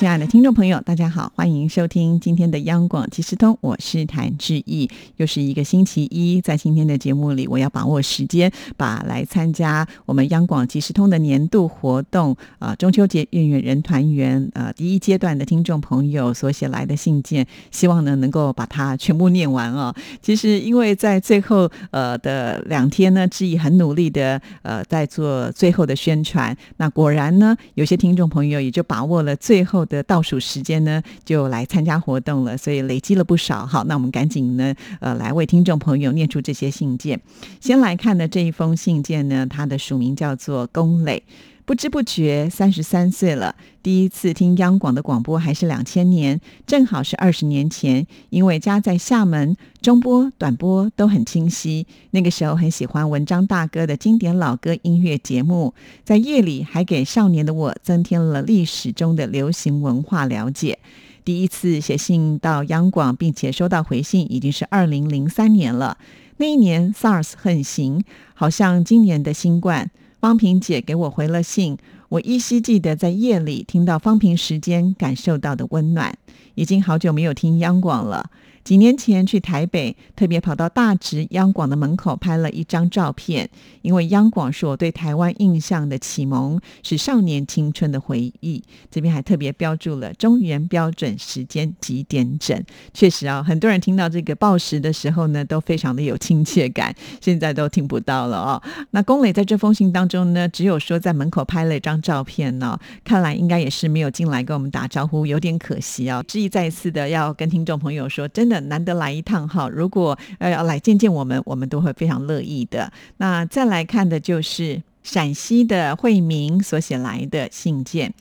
亲爱的听众朋友，大家好，欢迎收听今天的央广即时通，我是谭志毅。又是一个星期一，在今天的节目里，我要把握时间，把来参加我们央广即时通的年度活动啊，中秋节月圆人团圆呃第一阶段的听众朋友所写来的信件，希望呢能够把它全部念完哦。其实因为在最后呃的两天呢，志毅很努力的呃在做最后的宣传，那果然呢，有些听众朋友也就把握了最后。的倒数时间呢，就来参加活动了，所以累积了不少。好，那我们赶紧呢，呃，来为听众朋友念出这些信件。先来看的这一封信件呢，它的署名叫做龚磊。不知不觉三十三岁了，第一次听央广的广播还是两千年，正好是二十年前。因为家在厦门，中波、短波都很清晰。那个时候很喜欢文章大哥的经典老歌音乐节目，在夜里还给少年的我增添了历史中的流行文化了解。第一次写信到央广，并且收到回信，已经是二零零三年了。那一年 SARS 横行，好像今年的新冠。方平姐给我回了信，我依稀记得在夜里听到方平时间感受到的温暖。已经好久没有听央广了。几年前去台北，特别跑到大直央广的门口拍了一张照片，因为央广是我对台湾印象的启蒙，是少年青春的回忆。这边还特别标注了中原标准时间几点整。确实啊，很多人听到这个报时的时候呢，都非常的有亲切感。现在都听不到了哦。那龚磊在这封信当中呢，只有说在门口拍了一张照片呢，看来应该也是没有进来跟我们打招呼，有点可惜啊。志毅再一次的要跟听众朋友说，真。难得来一趟哈，如果呃要来见见我们，我们都会非常乐意的。那再来看的就是陕西的惠民所写来的信件。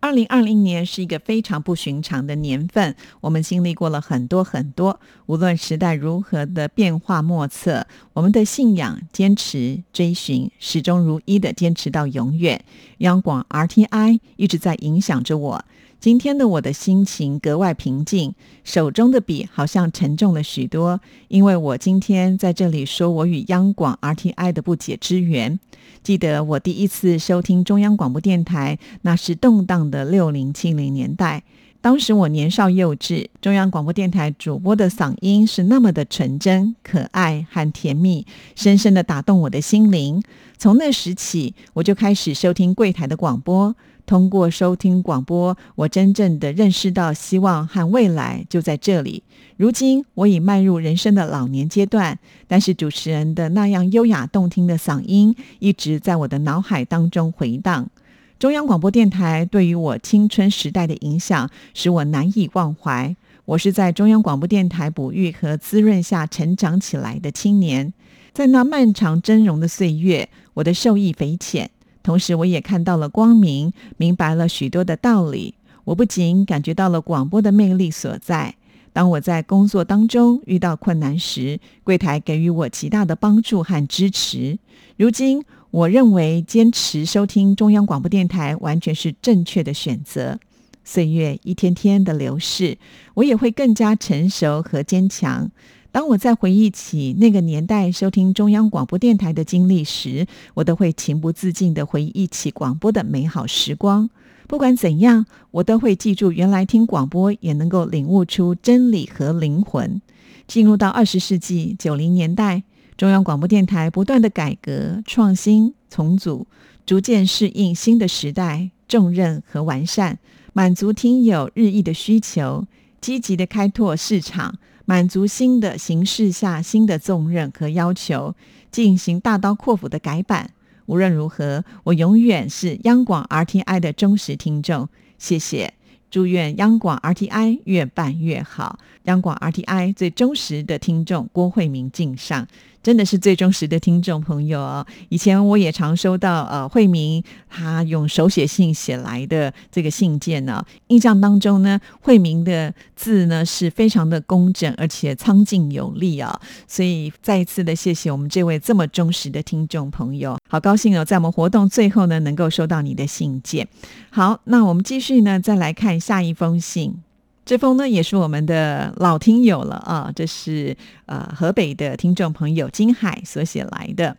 二零二零年是一个非常不寻常的年份，我们经历过了很多很多。无论时代如何的变化莫测，我们的信仰、坚持、追寻，始终如一的坚持到永远。央广 RTI 一直在影响着我。今天的我的心情格外平静，手中的笔好像沉重了许多，因为我今天在这里说我与央广 RTI 的不解之缘。记得我第一次收听中央广播电台，那是动荡的六零七零年代，当时我年少幼稚，中央广播电台主播的嗓音是那么的纯真、可爱和甜蜜，深深的打动我的心灵。从那时起，我就开始收听柜台的广播。通过收听广播，我真正的认识到希望和未来就在这里。如今我已迈入人生的老年阶段，但是主持人的那样优雅动听的嗓音一直在我的脑海当中回荡。中央广播电台对于我青春时代的影响，使我难以忘怀。我是在中央广播电台哺育和滋润下成长起来的青年，在那漫长峥嵘的岁月，我的受益匪浅。同时，我也看到了光明，明白了许多的道理。我不仅感觉到了广播的魅力所在。当我在工作当中遇到困难时，柜台给予我极大的帮助和支持。如今，我认为坚持收听中央广播电台完全是正确的选择。岁月一天天的流逝，我也会更加成熟和坚强。当我在回忆起那个年代收听中央广播电台的经历时，我都会情不自禁地回忆起广播的美好时光。不管怎样，我都会记住，原来听广播也能够领悟出真理和灵魂。进入到二十世纪九零年代，中央广播电台不断的改革创新重组，逐渐适应新的时代重任和完善，满足听友日益的需求，积极的开拓市场。满足新的形势下新的重任和要求，进行大刀阔斧的改版。无论如何，我永远是央广 RTI 的忠实听众。谢谢，祝愿央广 RTI 越办越好。央广 RTI 最忠实的听众郭慧明敬上。真的是最忠实的听众朋友哦。以前我也常收到呃慧明他用手写信写来的这个信件呢，印象当中呢，慧明的字呢是非常的工整，而且苍劲有力啊。所以再一次的谢谢我们这位这么忠实的听众朋友，好高兴哦，在我们活动最后呢能够收到你的信件。好，那我们继续呢，再来看下一封信。这封呢也是我们的老听友了啊，这是呃河北的听众朋友金海所写来的。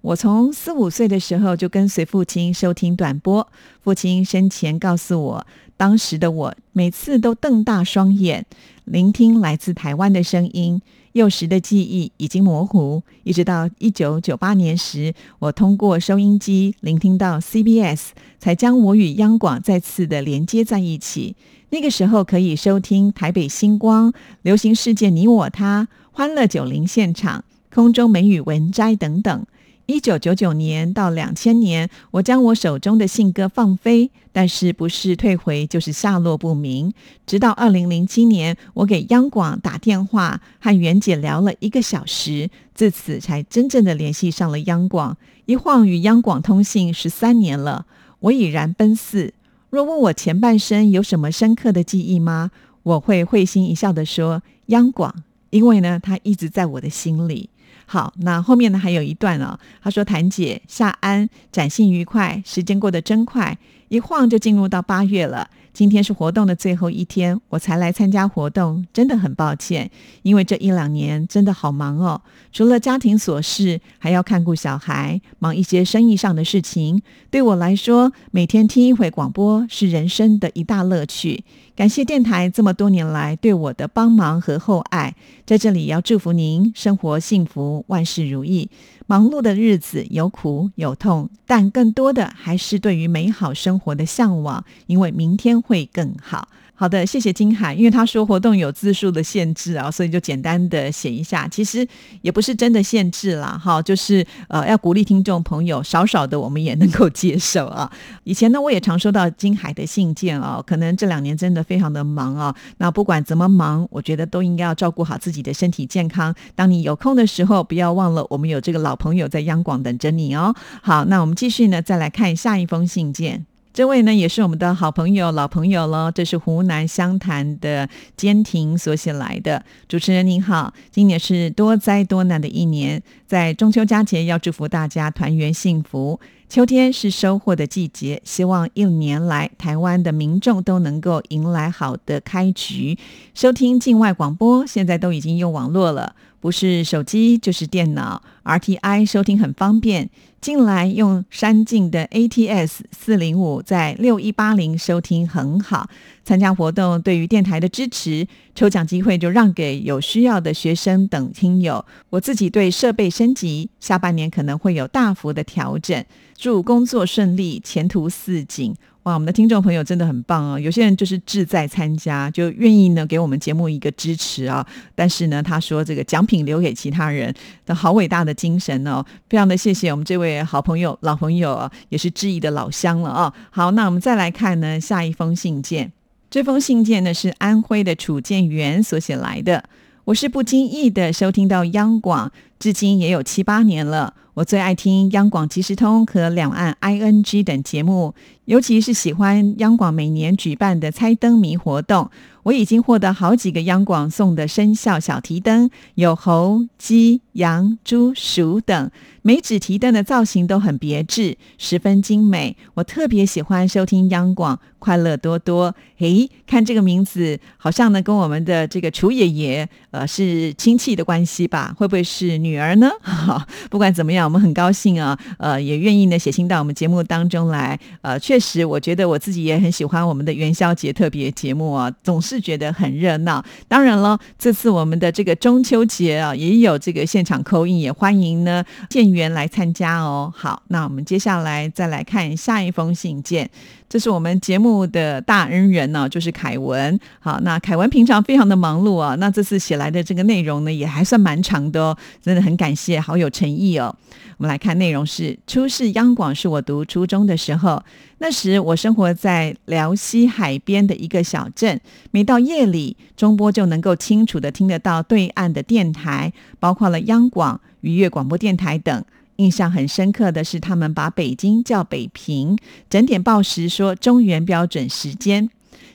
我从四五岁的时候就跟随父亲收听短波，父亲生前告诉我，当时的我每次都瞪大双眼聆听来自台湾的声音。幼时的记忆已经模糊，一直到一九九八年时，我通过收音机聆听到 CBS，才将我与央广再次的连接在一起。那个时候可以收听台北星光、流行世界、你我他、欢乐九零现场、空中美语文摘等等。一九九九年到两千年，我将我手中的信鸽放飞，但是不是退回就是下落不明。直到二零零七年，我给央广打电话，和袁姐聊了一个小时，自此才真正的联系上了央广。一晃与央广通信十三年了，我已然奔四。若问我前半生有什么深刻的记忆吗？我会会心一笑的说央广，因为呢，它一直在我的心里。好，那后面呢还有一段哦。他说：“谭姐夏安，展信愉快，时间过得真快，一晃就进入到八月了。今天是活动的最后一天，我才来参加活动，真的很抱歉，因为这一两年真的好忙哦。除了家庭琐事，还要看顾小孩，忙一些生意上的事情。对我来说，每天听一回广播是人生的一大乐趣。”感谢电台这么多年来对我的帮忙和厚爱，在这里要祝福您生活幸福，万事如意。忙碌的日子有苦有痛，但更多的还是对于美好生活的向往，因为明天会更好。好的，谢谢金海，因为他说活动有字数的限制啊，所以就简单的写一下。其实也不是真的限制啦，哈，就是呃要鼓励听众朋友，少少的我们也能够接受啊。以前呢，我也常收到金海的信件啊，可能这两年真的非常的忙啊。那不管怎么忙，我觉得都应该要照顾好自己的身体健康。当你有空的时候，不要忘了我们有这个老朋友在央广等着你哦。好，那我们继续呢，再来看下一封信件。这位呢也是我们的好朋友、老朋友了。这是湖南湘潭的坚婷所写来的。主持人您好，今年是多灾多难的一年，在中秋佳节要祝福大家团圆幸福。秋天是收获的季节，希望一年来台湾的民众都能够迎来好的开局。收听境外广播，现在都已经用网络了，不是手机就是电脑，RTI 收听很方便。进来用山境的 ATS 四零五在六一八零收听很好，参加活动对于电台的支持，抽奖机会就让给有需要的学生等听友。我自己对设备升级，下半年可能会有大幅的调整。祝工作顺利，前途似锦。哇，我们的听众朋友真的很棒哦！有些人就是志在参加，就愿意呢给我们节目一个支持啊。但是呢，他说这个奖品留给其他人的好伟大的精神哦，非常的谢谢我们这位好朋友、老朋友啊，也是知意的老乡了啊。好，那我们再来看呢下一封信件，这封信件呢是安徽的楚建元所写来的。我是不经意的收听到央广，至今也有七八年了。我最爱听央广即时通和两岸 ING 等节目，尤其是喜欢央广每年举办的猜灯谜活动。我已经获得好几个央广送的生肖小提灯，有猴、鸡、羊、猪、鼠等，每纸提灯的造型都很别致，十分精美。我特别喜欢收听央广，快乐多多。诶，看这个名字，好像呢跟我们的这个楚爷爷，呃，是亲戚的关系吧？会不会是女儿呢？不管怎么样，我们很高兴啊，呃，也愿意呢写信到我们节目当中来。呃，确实，我觉得我自己也很喜欢我们的元宵节特别节目啊，总是。是觉得很热闹，当然了，这次我们的这个中秋节啊，也有这个现场扣印，也欢迎呢建员来参加哦。好，那我们接下来再来看下一封信件，这是我们节目的大恩人呢，就是凯文。好，那凯文平常非常的忙碌啊，那这次写来的这个内容呢，也还算蛮长的哦，真的很感谢，好有诚意哦。我们来看内容是：初试央广是我读初中的时候，那时我生活在辽西海边的一个小镇，每到夜里，中波就能够清楚的听得到对岸的电台，包括了央广、愉悦广播电台等。印象很深刻的是，他们把北京叫北平，整点报时说中原标准时间。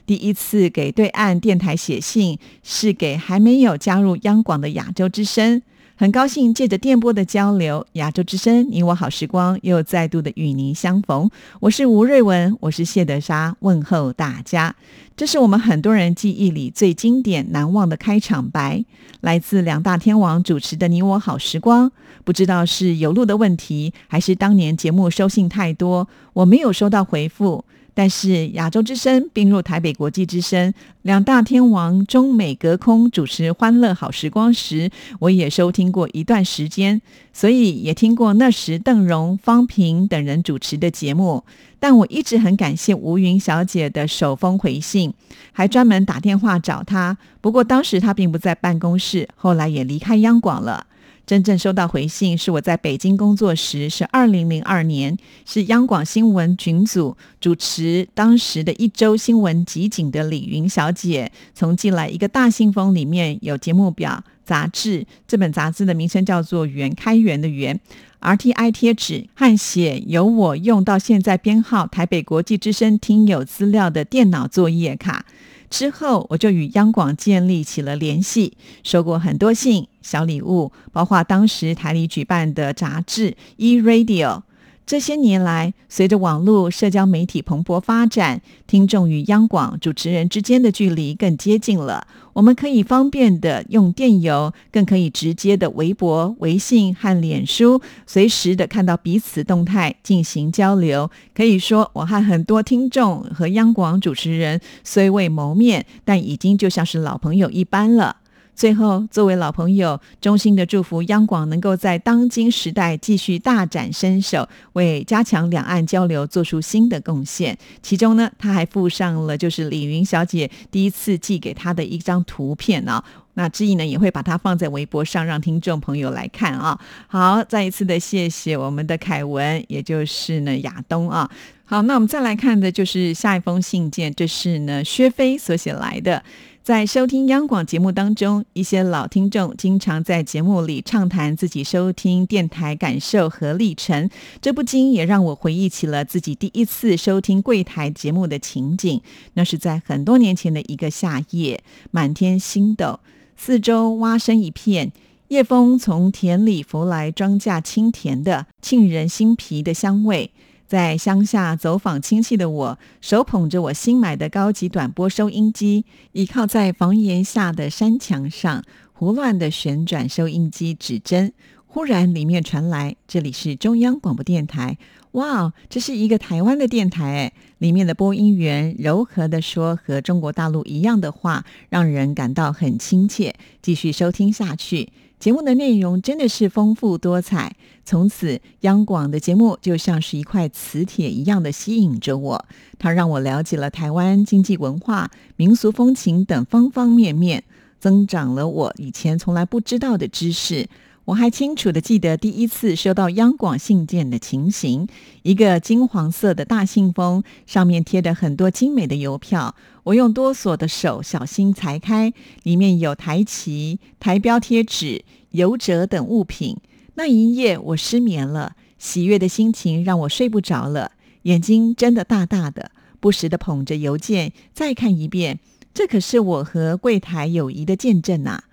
第一次给对岸电台写信，是给还没有加入央广的亚洲之声。很高兴借着电波的交流，亚洲之声，你我好时光又再度的与您相逢。我是吴瑞文，我是谢德莎，问候大家。这是我们很多人记忆里最经典难忘的开场白，来自两大天王主持的你我好时光。不知道是有路的问题，还是当年节目收信太多，我没有收到回复。但是亚洲之声并入台北国际之声，两大天王中美隔空主持《欢乐好时光》时，我也收听过一段时间，所以也听过那时邓荣、方平等人主持的节目。但我一直很感谢吴云小姐的手封回信，还专门打电话找她。不过当时她并不在办公室，后来也离开央广了。真正收到回信是我在北京工作时，是二零零二年，是央广新闻群组主持当时的一周新闻集锦的李云小姐，从寄来一个大信封，里面有节目表、杂志，这本杂志的名称叫做《圆开源的源》，RTI 贴纸和写由我用到现在编号台北国际之声听友资料的电脑作业卡。之后，我就与央广建立起了联系，收过很多信、小礼物，包括当时台里举办的杂志《e Radio》。这些年来，随着网络社交媒体蓬勃发展，听众与央广主持人之间的距离更接近了。我们可以方便的用电邮，更可以直接的微博、微信和脸书，随时的看到彼此动态进行交流。可以说，我和很多听众和央广主持人虽未谋面，但已经就像是老朋友一般了。最后，作为老朋友，衷心的祝福央广能够在当今时代继续大展身手，为加强两岸交流做出新的贡献。其中呢，他还附上了就是李云小姐第一次寄给他的一张图片啊。那志毅呢也会把它放在微博上，让听众朋友来看啊。好，再一次的谢谢我们的凯文，也就是呢亚东啊。好，那我们再来看的就是下一封信件，这是呢薛飞所写来的。在收听央广节目当中，一些老听众经常在节目里畅谈自己收听电台感受和历程，这不禁也让我回忆起了自己第一次收听柜台节目的情景。那是在很多年前的一个夏夜，满天星斗，四周蛙声一片，夜风从田里拂来，庄稼清甜的、沁人心脾的香味。在乡下走访亲戚的我，手捧着我新买的高级短波收音机，倚靠在房檐下的山墙上，胡乱的旋转收音机指针。忽然，里面传来：“这里是中央广播电台。”哇，这是一个台湾的电台诶，里面的播音员柔和的说和中国大陆一样的话，让人感到很亲切。继续收听下去。节目的内容真的是丰富多彩，从此央广的节目就像是一块磁铁一样的吸引着我。它让我了解了台湾经济文化、民俗风情等方方面面，增长了我以前从来不知道的知识。我还清楚的记得第一次收到央广信件的情形：一个金黄色的大信封，上面贴着很多精美的邮票。我用哆嗦的手小心裁开，里面有台旗、台标贴纸、邮折等物品。那一夜我失眠了，喜悦的心情让我睡不着了，眼睛睁得大大的，不时的捧着邮件再看一遍。这可是我和柜台友谊的见证呐！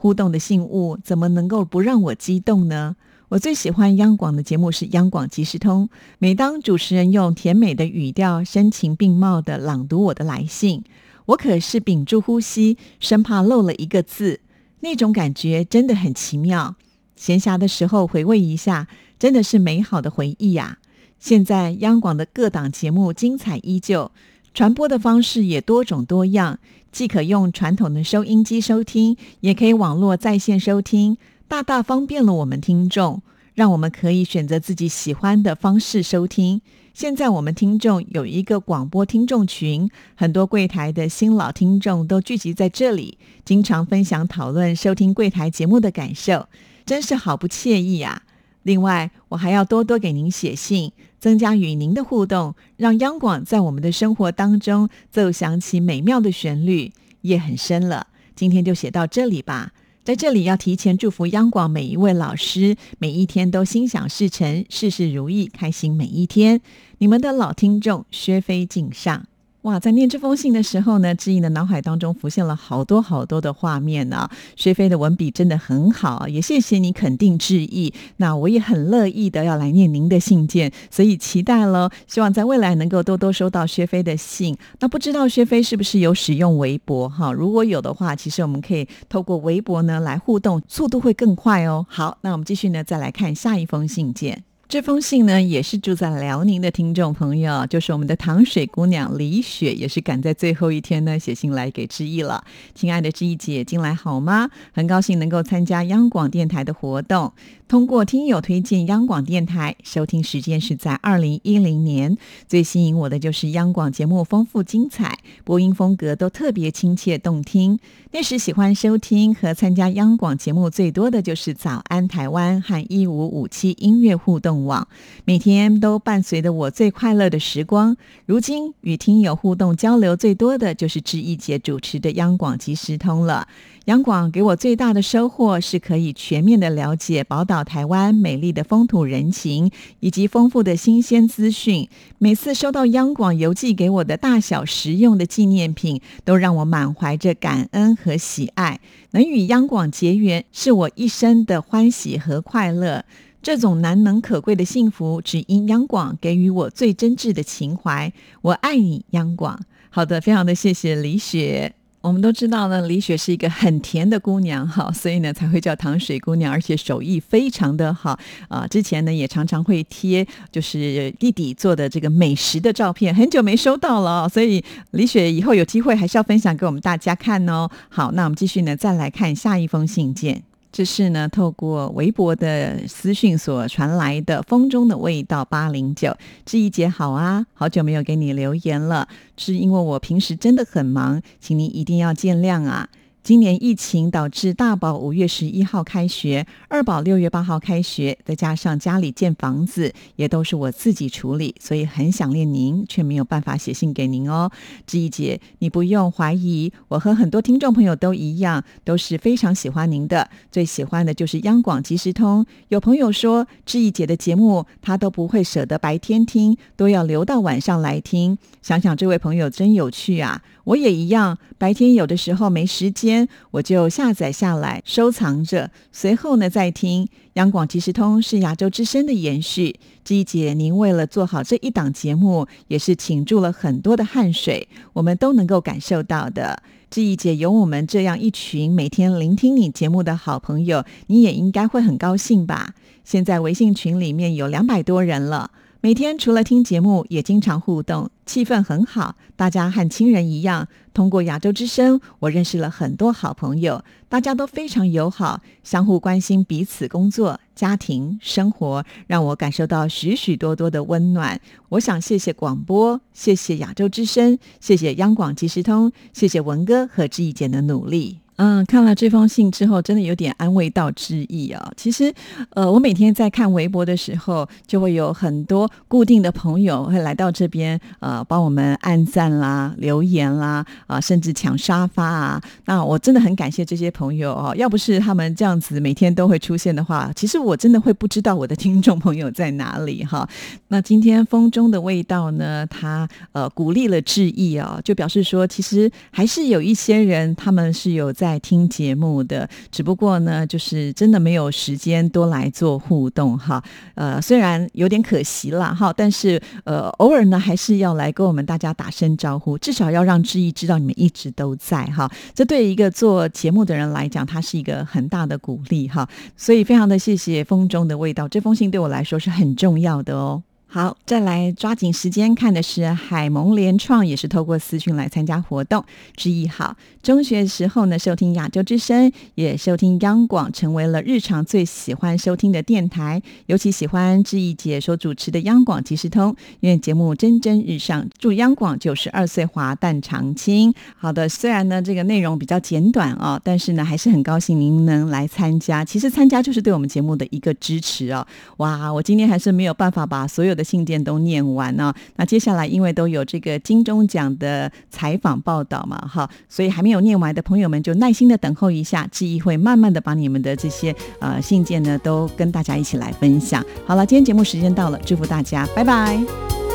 互动的信物怎么能够不让我激动呢？我最喜欢央广的节目是央广即时通。每当主持人用甜美的语调、声情并茂的朗读我的来信，我可是屏住呼吸，生怕漏了一个字。那种感觉真的很奇妙。闲暇的时候回味一下，真的是美好的回忆呀。现在央广的各档节目精彩依旧，传播的方式也多种多样。既可用传统的收音机收听，也可以网络在线收听，大大方便了我们听众，让我们可以选择自己喜欢的方式收听。现在我们听众有一个广播听众群，很多柜台的新老听众都聚集在这里，经常分享讨论收听柜台节目的感受，真是好不惬意啊！另外，我还要多多给您写信，增加与您的互动，让央广在我们的生活当中奏响起美妙的旋律。夜很深了，今天就写到这里吧。在这里要提前祝福央广每一位老师，每一天都心想事成，事事如意，开心每一天。你们的老听众薛飞敬上。哇，在念这封信的时候呢，志毅的脑海当中浮现了好多好多的画面呢。薛飞的文笔真的很好，也谢谢你肯定志毅。那我也很乐意的要来念您的信件，所以期待喽。希望在未来能够多多收到薛飞的信。那不知道薛飞是不是有使用微博哈？如果有的话，其实我们可以透过微博呢来互动，速度会更快哦。好，那我们继续呢，再来看下一封信件。这封信呢，也是住在辽宁的听众朋友，就是我们的糖水姑娘李雪，也是赶在最后一天呢写信来给志毅了。亲爱的志毅姐，近来好吗？很高兴能够参加央广电台的活动。通过听友推荐，央广电台收听时间是在二零一零年。最吸引我的就是央广节目丰富精彩，播音风格都特别亲切动听。那时喜欢收听和参加央广节目最多的就是《早安台湾》和一五五七音乐互动网，每天都伴随着我最快乐的时光。如今与听友互动交流最多的就是志毅姐主持的央广即时通了。央广给我最大的收获是可以全面的了解宝岛台湾美丽的风土人情以及丰富的新鲜资讯。每次收到央广邮寄给我的大小实用的纪念品，都让我满怀着感恩和喜爱。能与央广结缘，是我一生的欢喜和快乐。这种难能可贵的幸福，只因央广给予我最真挚的情怀。我爱你，央广。好的，非常的谢谢李雪。我们都知道呢，李雪是一个很甜的姑娘哈，所以呢才会叫糖水姑娘，而且手艺非常的好啊。之前呢也常常会贴就是弟弟做的这个美食的照片，很久没收到了，所以李雪以后有机会还是要分享给我们大家看哦。好，那我们继续呢再来看下一封信件。这是呢，透过微博的私讯所传来的《风中的味道》八零九，志怡姐好啊，好久没有给你留言了，是因为我平时真的很忙，请您一定要见谅啊。今年疫情导致大宝五月十一号开学，二宝六月八号开学，再加上家里建房子，也都是我自己处理，所以很想念您，却没有办法写信给您哦。志毅姐，你不用怀疑，我和很多听众朋友都一样，都是非常喜欢您的，最喜欢的就是央广即时通。有朋友说，志毅姐的节目他都不会舍得白天听，都要留到晚上来听。想想这位朋友真有趣啊！我也一样，白天有的时候没时间，我就下载下来收藏着，随后呢再听。央广即时通是亚洲之声的延续。季姐，您为了做好这一档节目，也是倾注了很多的汗水，我们都能够感受到的。志毅姐有我们这样一群每天聆听你节目的好朋友，你也应该会很高兴吧？现在微信群里面有两百多人了。每天除了听节目，也经常互动，气氛很好。大家和亲人一样。通过亚洲之声，我认识了很多好朋友，大家都非常友好，相互关心彼此工作、家庭、生活，让我感受到许许多多的温暖。我想谢谢广播，谢谢亚洲之声，谢谢央广即时通，谢谢文哥和志毅姐的努力。嗯，看了这封信之后，真的有点安慰到之意啊。其实，呃，我每天在看微博的时候，就会有很多固定的朋友会来到这边，呃，帮我们按赞啦、留言啦，啊，甚至抢沙发啊。那我真的很感谢这些朋友哦，要不是他们这样子每天都会出现的话，其实我真的会不知道我的听众朋友在哪里哈。那今天风中的味道呢，他呃鼓励了致意啊，就表示说，其实还是有一些人他们是有在。在听节目的，只不过呢，就是真的没有时间多来做互动哈。呃，虽然有点可惜了哈，但是呃，偶尔呢，还是要来跟我们大家打声招呼，至少要让志毅知道你们一直都在哈。这对一个做节目的人来讲，它是一个很大的鼓励哈。所以非常的谢谢风中的味道，这封信对我来说是很重要的哦。好，再来抓紧时间看的是海蒙联创，也是透过私讯来参加活动。之一好，中学时候呢，收听亚洲之声，也收听央广，成为了日常最喜欢收听的电台。尤其喜欢志毅姐所主持的央广即时通，因为节目蒸蒸日上。祝央广九十二岁华诞长青。好的，虽然呢这个内容比较简短哦，但是呢还是很高兴您能来参加。其实参加就是对我们节目的一个支持哦。哇，我今天还是没有办法把所有的信件都念完呢。那接下来因为都有这个金钟奖的采访报道嘛，哈，所以还没有念完的朋友们就耐心的等候一下，记忆会慢慢的把你们的这些呃信件呢都跟大家一起来分享。好了，今天节目时间到了，祝福大家，拜拜。